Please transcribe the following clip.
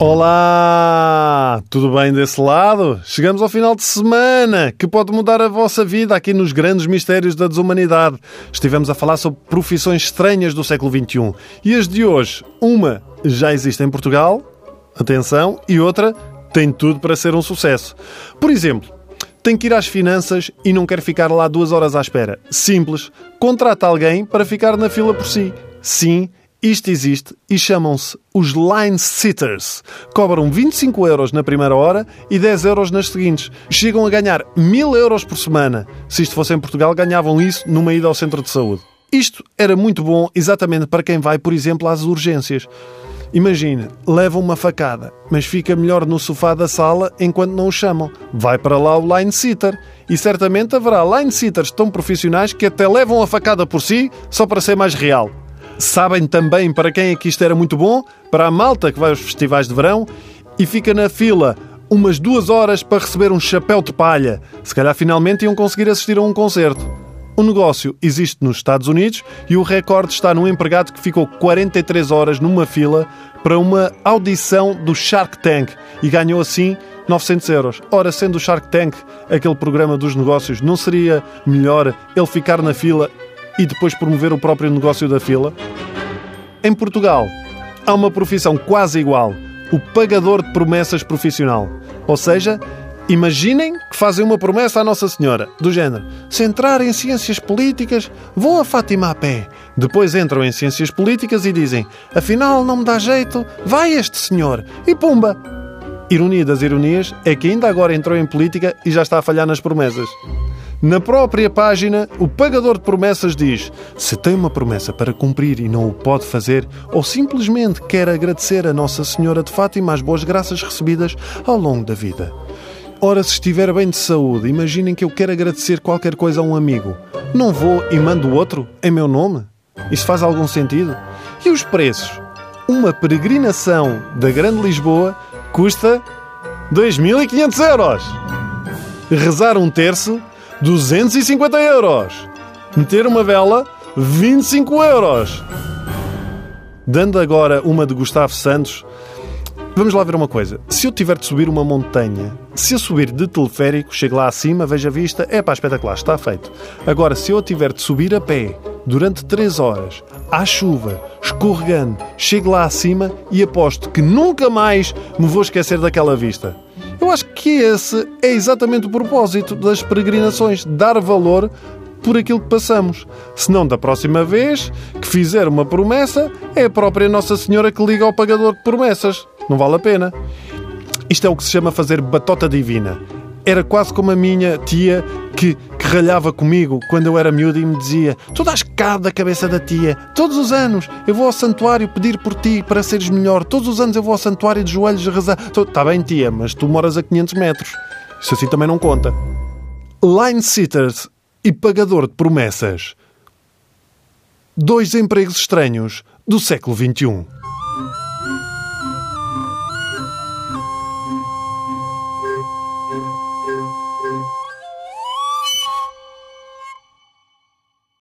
Olá! Tudo bem desse lado? Chegamos ao final de semana que pode mudar a vossa vida aqui nos grandes mistérios da desumanidade. Estivemos a falar sobre profissões estranhas do século XXI e as de hoje, uma já existe em Portugal, atenção, e outra tem tudo para ser um sucesso. Por exemplo, tem que ir às finanças e não quer ficar lá duas horas à espera. Simples. Contrata alguém para ficar na fila por si. Sim, isto existe e chamam-se os line sitters. Cobram 25 euros na primeira hora e 10 euros nas seguintes. Chegam a ganhar 1000 euros por semana. Se isto fosse em Portugal, ganhavam isso numa ida ao centro de saúde. Isto era muito bom exatamente para quem vai, por exemplo, às urgências. Imagine, leva uma facada, mas fica melhor no sofá da sala enquanto não o chamam. Vai para lá o line sitter. E certamente haverá line sitters tão profissionais que até levam a facada por si só para ser mais real. Sabem também para quem é que isto era muito bom? Para a malta que vai aos festivais de verão e fica na fila umas duas horas para receber um chapéu de palha. Se calhar finalmente iam conseguir assistir a um concerto. O negócio existe nos Estados Unidos e o recorde está num empregado que ficou 43 horas numa fila para uma audição do Shark Tank e ganhou assim 900 euros. Ora, sendo o Shark Tank aquele programa dos negócios, não seria melhor ele ficar na fila e depois promover o próprio negócio da fila? Em Portugal, há uma profissão quase igual, o pagador de promessas profissional. Ou seja, imaginem que fazem uma promessa à Nossa Senhora, do género: se entrar em ciências políticas, vão a Fátima a pé. Depois entram em ciências políticas e dizem: afinal não me dá jeito, vai este senhor. E pumba! Ironia das ironias é que ainda agora entrou em política e já está a falhar nas promessas. Na própria página, o pagador de promessas diz: se tem uma promessa para cumprir e não o pode fazer, ou simplesmente quer agradecer a Nossa Senhora de Fátima as boas graças recebidas ao longo da vida. Ora, se estiver bem de saúde, imaginem que eu quero agradecer qualquer coisa a um amigo. Não vou e mando outro em meu nome? Isso faz algum sentido? E os preços? Uma peregrinação da Grande Lisboa custa 2.500 euros. Rezar um terço 250 euros. Meter uma vela, 25 euros. Dando agora uma de Gustavo Santos, vamos lá ver uma coisa. Se eu tiver de subir uma montanha, se eu subir de teleférico, chego lá acima, vejo a vista, é pá, espetacular, está feito. Agora, se eu tiver de subir a pé durante 3 horas, à chuva, escorregando, chego lá acima e aposto que nunca mais me vou esquecer daquela vista. Eu acho que esse é exatamente o propósito das peregrinações, dar valor por aquilo que passamos. Se não, da próxima vez que fizer uma promessa, é a própria Nossa Senhora que liga ao pagador de promessas. Não vale a pena. Isto é o que se chama fazer batota divina. Era quase como a minha tia que, que ralhava comigo quando eu era miúdo e me dizia: Tu dás cabo da cabeça da tia. Todos os anos eu vou ao santuário pedir por ti para seres melhor. Todos os anos eu vou ao santuário de joelhos rezar. Está bem, tia, mas tu moras a 500 metros. Isso assim também não conta. Line sitters e pagador de promessas. Dois empregos estranhos do século XXI.